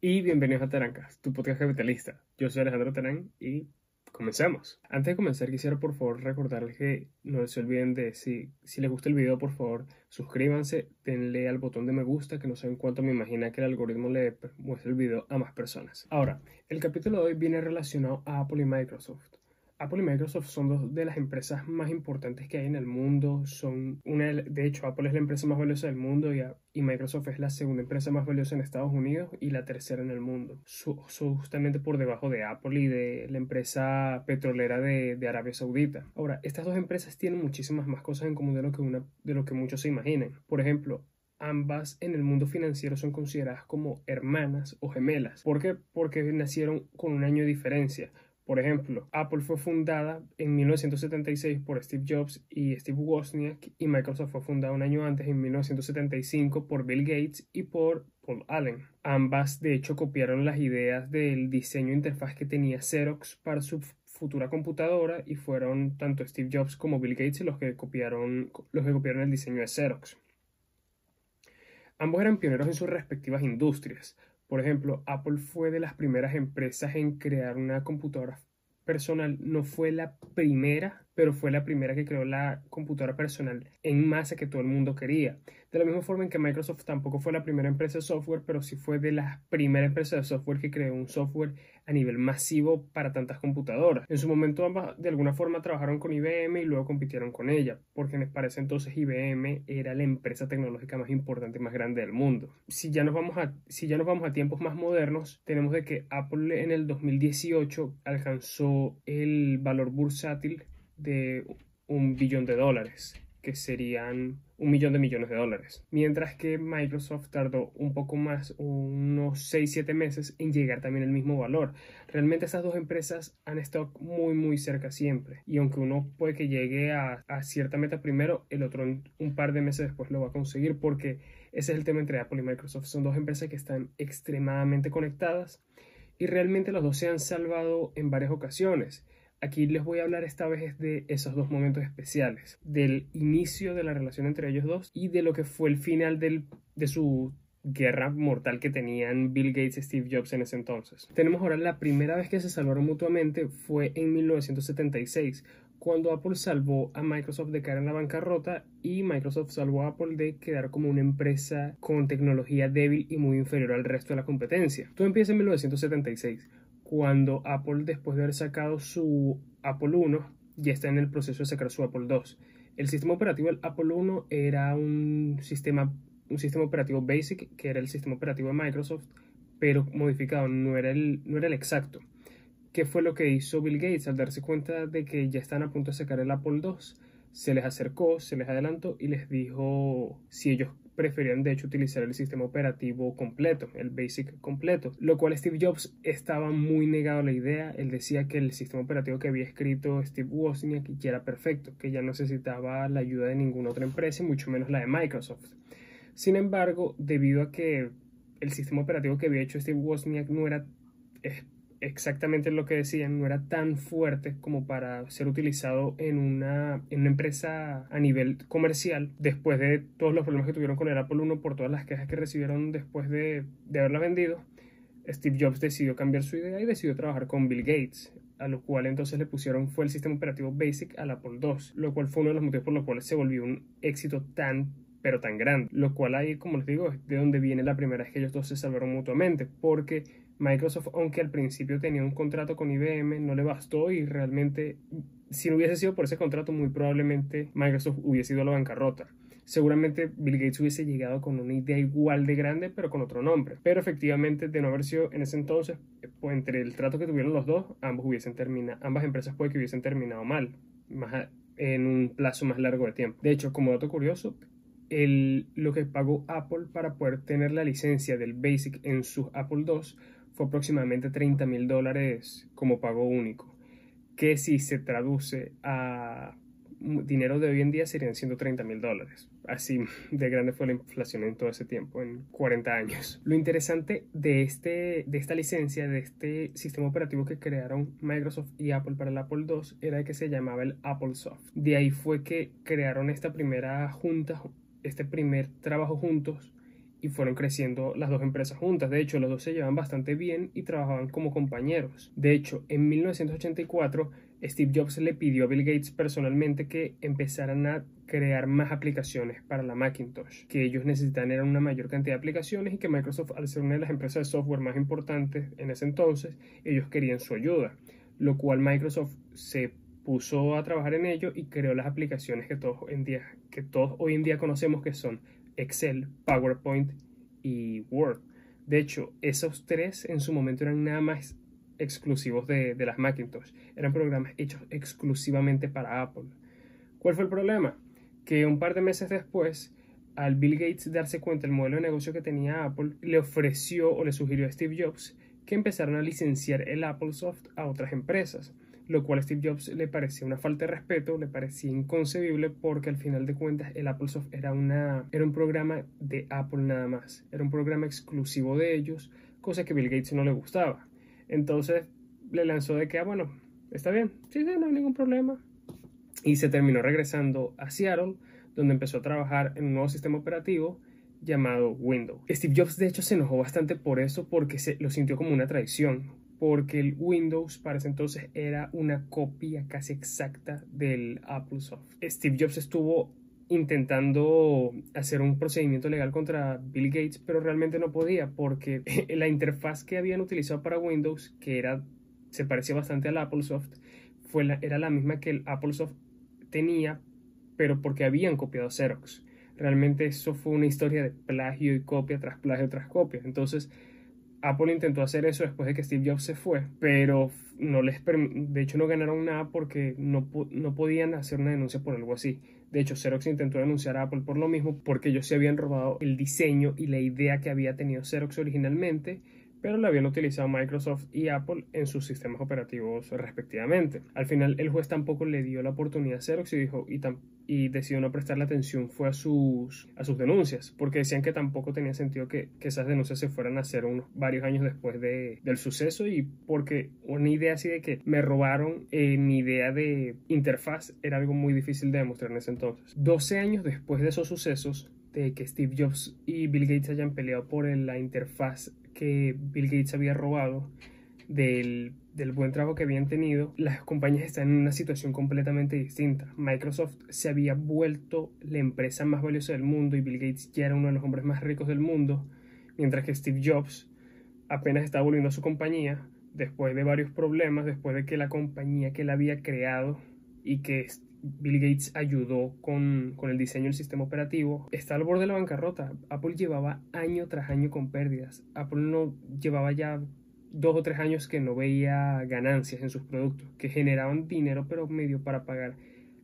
y bienvenidos a Terancas, tu podcast capitalista. Yo soy Alejandro Terán y comencemos. Antes de comenzar quisiera por favor recordarles que no se olviden de si, si les gusta el video por favor suscríbanse, denle al botón de me gusta que no saben cuánto me imagina que el algoritmo le muestre el video a más personas. Ahora, el capítulo de hoy viene relacionado a Apple y Microsoft. Apple y Microsoft son dos de las empresas más importantes que hay en el mundo. Son una, de hecho, Apple es la empresa más valiosa del mundo y, Microsoft es la segunda empresa más valiosa en Estados Unidos y la tercera en el mundo. Son justamente por debajo de Apple y de la empresa petrolera de, Arabia Saudita. Ahora, estas dos empresas tienen muchísimas más cosas en común de lo que, una, de lo que muchos se imaginen. Por ejemplo, ambas en el mundo financiero son consideradas como hermanas o gemelas. ¿Por qué? Porque nacieron con un año de diferencia. Por ejemplo, Apple fue fundada en 1976 por Steve Jobs y Steve Wozniak y Microsoft fue fundada un año antes, en 1975, por Bill Gates y por Paul Allen. Ambas, de hecho, copiaron las ideas del diseño interfaz que tenía Xerox para su futura computadora y fueron tanto Steve Jobs como Bill Gates los que copiaron, los que copiaron el diseño de Xerox. Ambos eran pioneros en sus respectivas industrias. Por ejemplo, Apple fue de las primeras empresas en crear una computadora personal. No fue la primera, pero fue la primera que creó la computadora personal en masa que todo el mundo quería. De la misma forma en que Microsoft tampoco fue la primera empresa de software, pero sí fue de las primeras empresas de software que creó un software a nivel masivo para tantas computadoras. En su momento ambas de alguna forma trabajaron con IBM y luego compitieron con ella, porque para ese entonces IBM era la empresa tecnológica más importante y más grande del mundo. Si ya nos vamos a, si ya nos vamos a tiempos más modernos, tenemos de que Apple en el 2018 alcanzó el valor bursátil de un billón de dólares, que serían un millón de millones de dólares. Mientras que Microsoft tardó un poco más, unos 6-7 meses, en llegar también al mismo valor. Realmente esas dos empresas han estado muy muy cerca siempre. Y aunque uno puede que llegue a, a cierta meta primero, el otro un par de meses después lo va a conseguir porque ese es el tema entre Apple y Microsoft. Son dos empresas que están extremadamente conectadas y realmente los dos se han salvado en varias ocasiones. Aquí les voy a hablar esta vez de esos dos momentos especiales, del inicio de la relación entre ellos dos y de lo que fue el final de su guerra mortal que tenían Bill Gates y Steve Jobs en ese entonces. Tenemos ahora la primera vez que se salvaron mutuamente fue en 1976, cuando Apple salvó a Microsoft de caer en la bancarrota y Microsoft salvó a Apple de quedar como una empresa con tecnología débil y muy inferior al resto de la competencia. Todo empieza en 1976 cuando Apple, después de haber sacado su Apple 1, ya está en el proceso de sacar su Apple 2. El sistema operativo del Apple 1 era un sistema, un sistema operativo basic, que era el sistema operativo de Microsoft, pero modificado, no era el, no era el exacto. ¿Qué fue lo que hizo Bill Gates al darse cuenta de que ya están a punto de sacar el Apple 2? Se les acercó, se les adelantó y les dijo si ellos preferían de hecho utilizar el sistema operativo completo, el BASIC completo, lo cual Steve Jobs estaba muy negado a la idea, él decía que el sistema operativo que había escrito Steve Wozniak ya era perfecto, que ya no necesitaba la ayuda de ninguna otra empresa y mucho menos la de Microsoft. Sin embargo, debido a que el sistema operativo que había hecho Steve Wozniak no era exactamente lo que decían, no era tan fuerte como para ser utilizado en una, en una empresa a nivel comercial, después de todos los problemas que tuvieron con el Apple 1 por todas las quejas que recibieron después de, de haberla vendido, Steve Jobs decidió cambiar su idea y decidió trabajar con Bill Gates, a lo cual entonces le pusieron fue el sistema operativo Basic al Apple II, lo cual fue uno de los motivos por los cuales se volvió un éxito tan pero tan grande, lo cual ahí, como les digo, es de donde viene la primera vez que ellos dos se salvaron mutuamente, porque Microsoft, aunque al principio tenía un contrato con IBM, no le bastó y realmente, si no hubiese sido por ese contrato, muy probablemente Microsoft hubiese ido a la bancarrota. Seguramente Bill Gates hubiese llegado con una idea igual de grande, pero con otro nombre. Pero efectivamente, de no haber sido en ese entonces, pues entre el trato que tuvieron los dos, ambos hubiesen terminado, ambas empresas puede que hubiesen terminado mal, más en un plazo más largo de tiempo. De hecho, como dato curioso, el, lo que pagó Apple para poder tener la licencia del Basic en sus Apple II fue aproximadamente 30 mil dólares como pago único, que si se traduce a dinero de hoy en día serían 130 mil dólares. Así de grande fue la inflación en todo ese tiempo, en 40 años. Lo interesante de, este, de esta licencia, de este sistema operativo que crearon Microsoft y Apple para el Apple II, era que se llamaba el Apple Soft. De ahí fue que crearon esta primera junta, este primer trabajo juntos y fueron creciendo las dos empresas juntas. De hecho, los dos se llevan bastante bien y trabajaban como compañeros. De hecho, en 1984, Steve Jobs le pidió a Bill Gates personalmente que empezaran a crear más aplicaciones para la Macintosh, que ellos necesitaban era una mayor cantidad de aplicaciones y que Microsoft, al ser una de las empresas de software más importantes en ese entonces, ellos querían su ayuda, lo cual Microsoft se puso a trabajar en ello y creó las aplicaciones que todos, en día, que todos hoy en día conocemos que son Excel, PowerPoint y Word. De hecho, esos tres en su momento eran nada más exclusivos de, las Macintosh. Eran programas hechos exclusivamente para Apple. ¿Cuál fue el problema? Que un par de meses después, al Bill Gates darse cuenta del modelo de negocio que tenía Apple, le ofreció o le sugirió a Steve Jobs que empezaran a licenciar el Apple Soft a otras empresas lo cual a Steve Jobs le parecía una falta de respeto, le parecía inconcebible porque al final de cuentas el Apple Soft era, una, era un programa de Apple nada más, era un programa exclusivo de ellos, cosa que Bill Gates no le gustaba. Entonces le lanzó de que, ah, bueno, está bien, sí, sí, no hay ningún problema. Y se terminó regresando a Seattle, donde empezó a trabajar en un nuevo sistema operativo llamado Windows. Steve Jobs de hecho se enojó bastante por eso porque se lo sintió como una traición, porque el Windows para ese entonces era una copia casi exacta del Apple Soft. Steve Jobs estuvo intentando hacer un procedimiento legal contra Bill Gates, pero realmente no podía porque la interfaz que habían utilizado para Windows, que era se parecía bastante al Apple Soft, fue era la misma que el Apple Soft tenía, pero porque habían copiado Xerox. Realmente eso fue una historia de plagio y copia tras plagio tras copia. Entonces, Apple intentó hacer eso después de que Steve Jobs se fue, pero no les de hecho no ganaron nada porque no, no podían hacer una denuncia por algo así. De hecho, Xerox intentó denunciar a Apple por lo mismo porque ellos se habían robado el diseño y la idea que había tenido Xerox originalmente pero lo habían utilizado Microsoft y Apple en sus sistemas operativos respectivamente. Al final el juez tampoco le dio la oportunidad a Xerox y, y decidió no prestarle atención fue a sus, a sus denuncias, porque decían que tampoco tenía sentido que, que esas denuncias se fueran a hacer unos varios años después de, del suceso y porque una idea así de que me robaron eh, mi idea de interfaz era algo muy difícil de demostrar en ese entonces. 12 años después de esos sucesos, de que Steve Jobs y Bill Gates hayan peleado por la interfaz que Bill Gates había robado, del, buen trabajo que habían tenido, las compañías están en una situación completamente distinta. Microsoft se había vuelto la empresa más valiosa del mundo y Bill Gates ya era uno de los hombres más ricos del mundo, mientras que Steve Jobs apenas estaba volviendo a su compañía después de varios problemas, después de que la compañía que él había creado y que Bill Gates ayudó con, el diseño del sistema operativo, está al borde de la bancarrota. Apple llevaba año tras año con pérdidas. Apple no llevaba ya dos o tres años que no veía ganancias en sus productos, que generaban dinero pero medio para pagar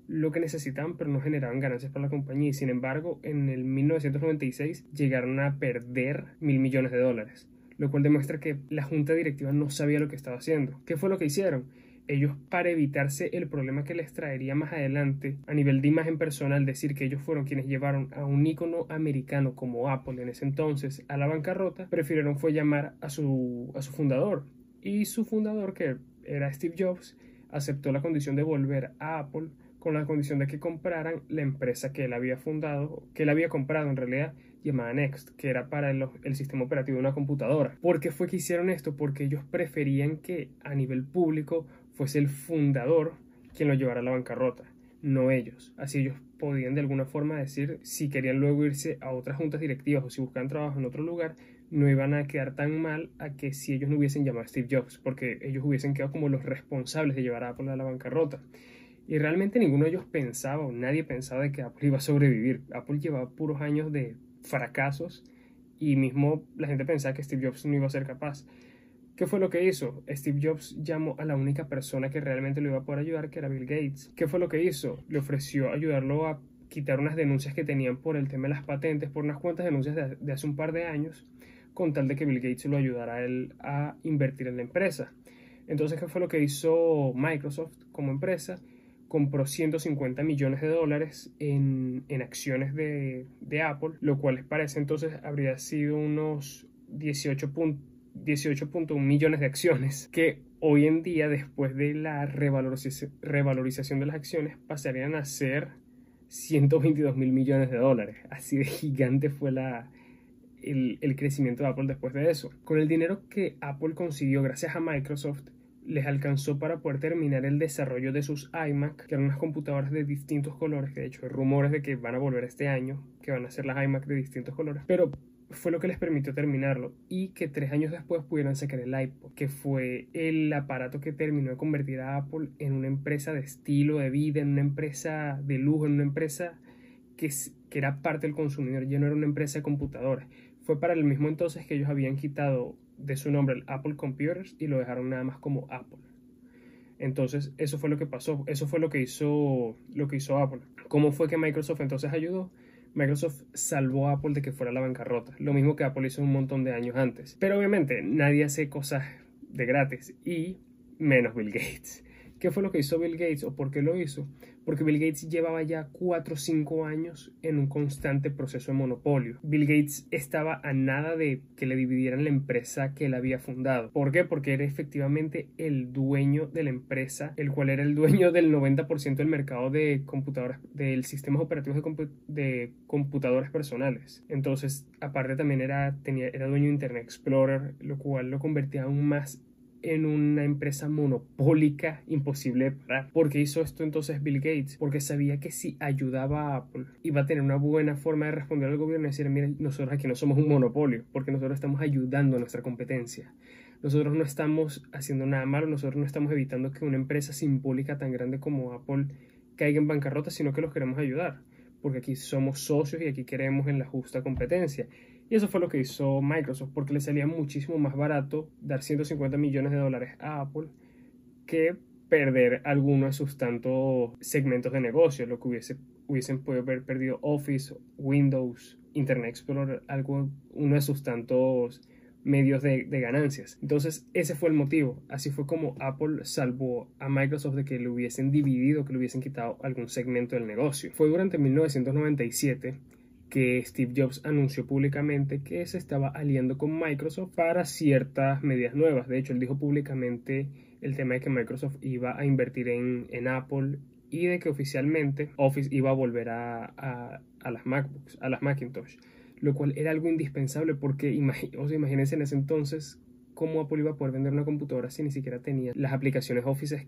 lo que necesitaban, pero no generaban ganancias para la compañía. Y sin embargo, en el 1996 llegaron a perder mil millones de dólares, lo cual demuestra que la junta directiva no sabía lo que estaba haciendo. ¿Qué fue lo que hicieron? Ellos para evitarse el problema que les traería más adelante a nivel de imagen personal, decir que ellos fueron quienes llevaron a un ícono americano como Apple en ese entonces a la bancarrota, prefirieron fue llamar a su, a su fundador. Y su fundador, que era Steve Jobs, aceptó la condición de volver a Apple con la condición de que compraran la empresa que él había fundado, que él había comprado en realidad, llamada Next, que era para el, el, sistema operativo de una computadora. ¿Por qué fue que hicieron esto? Porque ellos preferían que a nivel público fuese el fundador quien lo llevara a la bancarrota, no ellos. Así ellos podían de alguna forma decir si querían luego irse a otras juntas directivas o si buscaban trabajo en otro lugar, no iban a quedar tan mal a que si ellos no hubiesen llamado a Steve Jobs, porque ellos hubiesen quedado como los responsables de llevar a Apple a la bancarrota. Y realmente ninguno de ellos pensaba o nadie pensaba de que Apple iba a sobrevivir. Apple llevaba puros años de fracasos y mismo la gente pensaba que Steve Jobs no iba a ser capaz. ¿Qué fue lo que hizo? Steve Jobs llamó a la única persona que realmente lo iba a poder ayudar, que era Bill Gates. ¿Qué fue lo que hizo? Le ofreció ayudarlo a quitar unas denuncias que tenían por el tema de las patentes, por unas cuantas denuncias de, hace un par de años, con tal de que Bill Gates lo ayudara a él a invertir en la empresa. Entonces, ¿qué fue lo que hizo Microsoft como empresa? Compró 150 millones de dólares en, acciones de, de Apple, lo cual les parece entonces habría sido unos 18 puntos 18.1 millones de acciones que hoy en día, después de la revalorización de las acciones, pasarían a ser 122 mil millones de dólares. Así de gigante fue la, el, crecimiento de Apple después de eso. Con el dinero que Apple consiguió gracias a Microsoft, les alcanzó para poder terminar el desarrollo de sus iMac, que eran unas computadoras de distintos colores, que de hecho hay rumores de que van a volver este año, que van a ser las iMac de distintos colores, pero fue lo que les permitió terminarlo y que tres años después pudieran sacar el iPod, que fue el aparato que terminó de convertir a Apple en una empresa de estilo de vida, en una empresa de lujo, en una empresa que, que era parte del consumidor, ya no era una empresa de computadoras. Fue para el mismo entonces que ellos habían quitado de su nombre el Apple Computers y lo dejaron nada más como Apple. Entonces, eso fue lo que pasó, eso fue lo que hizo lo que hizo Apple. ¿Cómo fue que Microsoft entonces ayudó? Microsoft salvó a Apple de que fuera la bancarrota, lo mismo que Apple hizo un montón de años antes. Pero obviamente nadie hace cosas de gratis y menos Bill Gates. ¿Qué fue lo que hizo Bill Gates o por qué lo hizo? Porque Bill Gates llevaba ya 4 o 5 años en un constante proceso de monopolio. Bill Gates estaba a nada de que le dividieran la empresa que él había fundado. ¿Por qué? Porque era efectivamente el dueño de la empresa, el cual era el dueño del 90% del mercado de computadoras, del sistema operativo de, de, computadoras personales. Entonces, aparte también era, tenía, era dueño de Internet Explorer, lo cual lo convertía aún más en una empresa monopólica imposible de parar. ¿Por qué hizo esto entonces Bill Gates? Porque sabía que si ayudaba a Apple iba a tener una buena forma de responder al gobierno y decir, mire, nosotros aquí no somos un monopolio, porque nosotros estamos ayudando a nuestra competencia. Nosotros no estamos haciendo nada malo, nosotros no estamos evitando que una empresa simbólica tan grande como Apple caiga en bancarrota, sino que los queremos ayudar, porque aquí somos socios y aquí queremos en la justa competencia. Y eso fue lo que hizo Microsoft, porque le salía muchísimo más barato dar 150 millones de dólares a Apple que perder alguno de sus tantos segmentos de negocio, lo que hubiese, hubiesen podido haber perdido Office, Windows, Internet Explorer, algo, uno de sus tantos medios de, de, ganancias. Entonces, ese fue el motivo. Así fue como Apple salvó a Microsoft de que le hubiesen dividido, que le hubiesen quitado algún segmento del negocio. Fue durante 1997 que Steve Jobs anunció públicamente que se estaba aliando con Microsoft para ciertas medidas nuevas. De hecho, él dijo públicamente el tema de que Microsoft iba a invertir en, en Apple y de que oficialmente Office iba a volver a, a, las MacBooks, a las Macintosh, lo cual era algo indispensable porque sea, imagínense en ese entonces cómo Apple iba a poder vender una computadora si ni siquiera tenía las aplicaciones Office,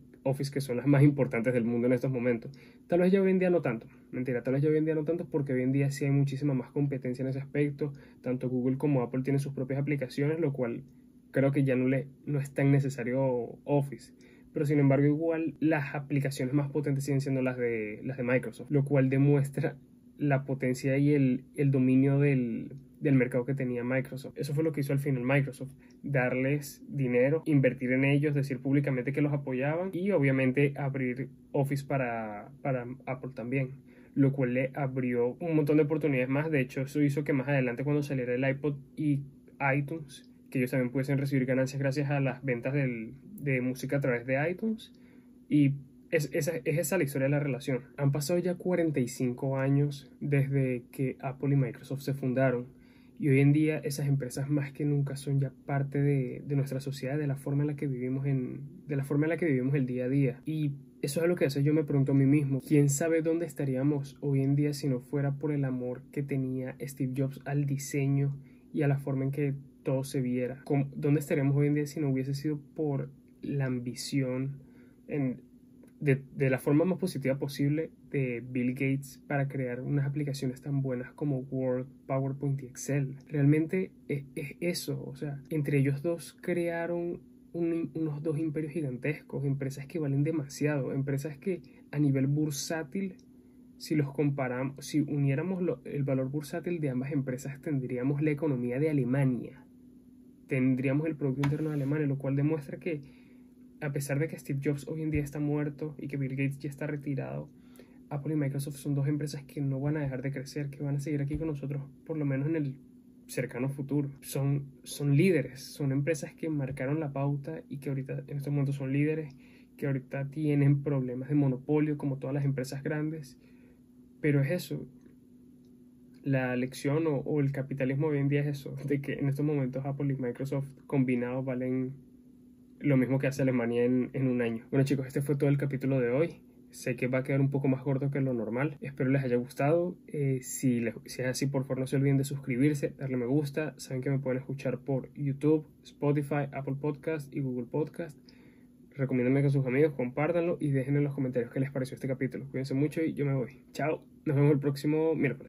que son las más importantes del mundo en estos momentos. Tal vez ya hoy en día no tanto, mentira, tal vez ya hoy en día no tanto porque hoy en día sí hay muchísima más competencia en ese aspecto, tanto Google como Apple tienen sus propias aplicaciones, lo cual creo que ya no, le, no es tan necesario Office. Pero sin embargo igual las aplicaciones más potentes siguen siendo las de, las de Microsoft, lo cual demuestra la potencia y el, el dominio del, del mercado que tenía Microsoft. Eso fue lo que hizo al final Microsoft, darles dinero, invertir en ellos, decir públicamente que los apoyaban y obviamente abrir Office para, para Apple también, lo cual le abrió un montón de oportunidades más. De hecho, eso hizo que más adelante cuando saliera el iPod y iTunes, que ellos también pudiesen recibir ganancias gracias a las ventas del, de música a través de iTunes y es, esa, es esa la historia de la relación. Han pasado ya 45 años desde que Apple y Microsoft se fundaron y hoy en día esas empresas más que nunca son ya parte de, de, nuestra sociedad, de la forma en la que vivimos en, de la forma en la que vivimos el día a día. Y eso es lo que hace yo me pregunto a mí mismo, ¿quién sabe dónde estaríamos hoy en día si no fuera por el amor que tenía Steve Jobs al diseño y a la forma en que todo se viera? ¿Dónde estaríamos hoy en día si no hubiese sido por la ambición en, de, la forma más positiva posible de Bill Gates para crear unas aplicaciones tan buenas como Word, PowerPoint y Excel. Realmente es, es eso, o sea, entre ellos dos crearon un, unos dos imperios gigantescos, empresas que valen demasiado, empresas que a nivel bursátil, si los comparamos, si uniéramos el valor bursátil de ambas empresas, tendríamos la economía de Alemania, tendríamos el Producto Interno de Alemania, lo cual demuestra que a pesar de que Steve Jobs hoy en día está muerto y que Bill Gates ya está retirado, Apple y Microsoft son dos empresas que no van a dejar de crecer, que van a seguir aquí con nosotros por lo menos en el cercano futuro. Son, son líderes, son empresas que marcaron la pauta y que ahorita en estos momentos son líderes, que ahorita tienen problemas de monopolio como todas las empresas grandes. Pero es eso, la lección o, o el capitalismo hoy en día es eso, de que en estos momentos Apple y Microsoft combinados valen lo mismo que hace Alemania en, en, un año. Bueno chicos, este fue todo el capítulo de hoy. Sé que va a quedar un poco más corto que lo normal. Espero les haya gustado. Eh, si es así, por favor no se olviden de suscribirse, darle me gusta. Saben que me pueden escuchar por YouTube, Spotify, Apple Podcast y Google Podcast. Recomiéndenme con sus amigos, compártanlo y dejen en los comentarios qué les pareció este capítulo. Cuídense mucho y yo me voy. Chao. Nos vemos el próximo miércoles.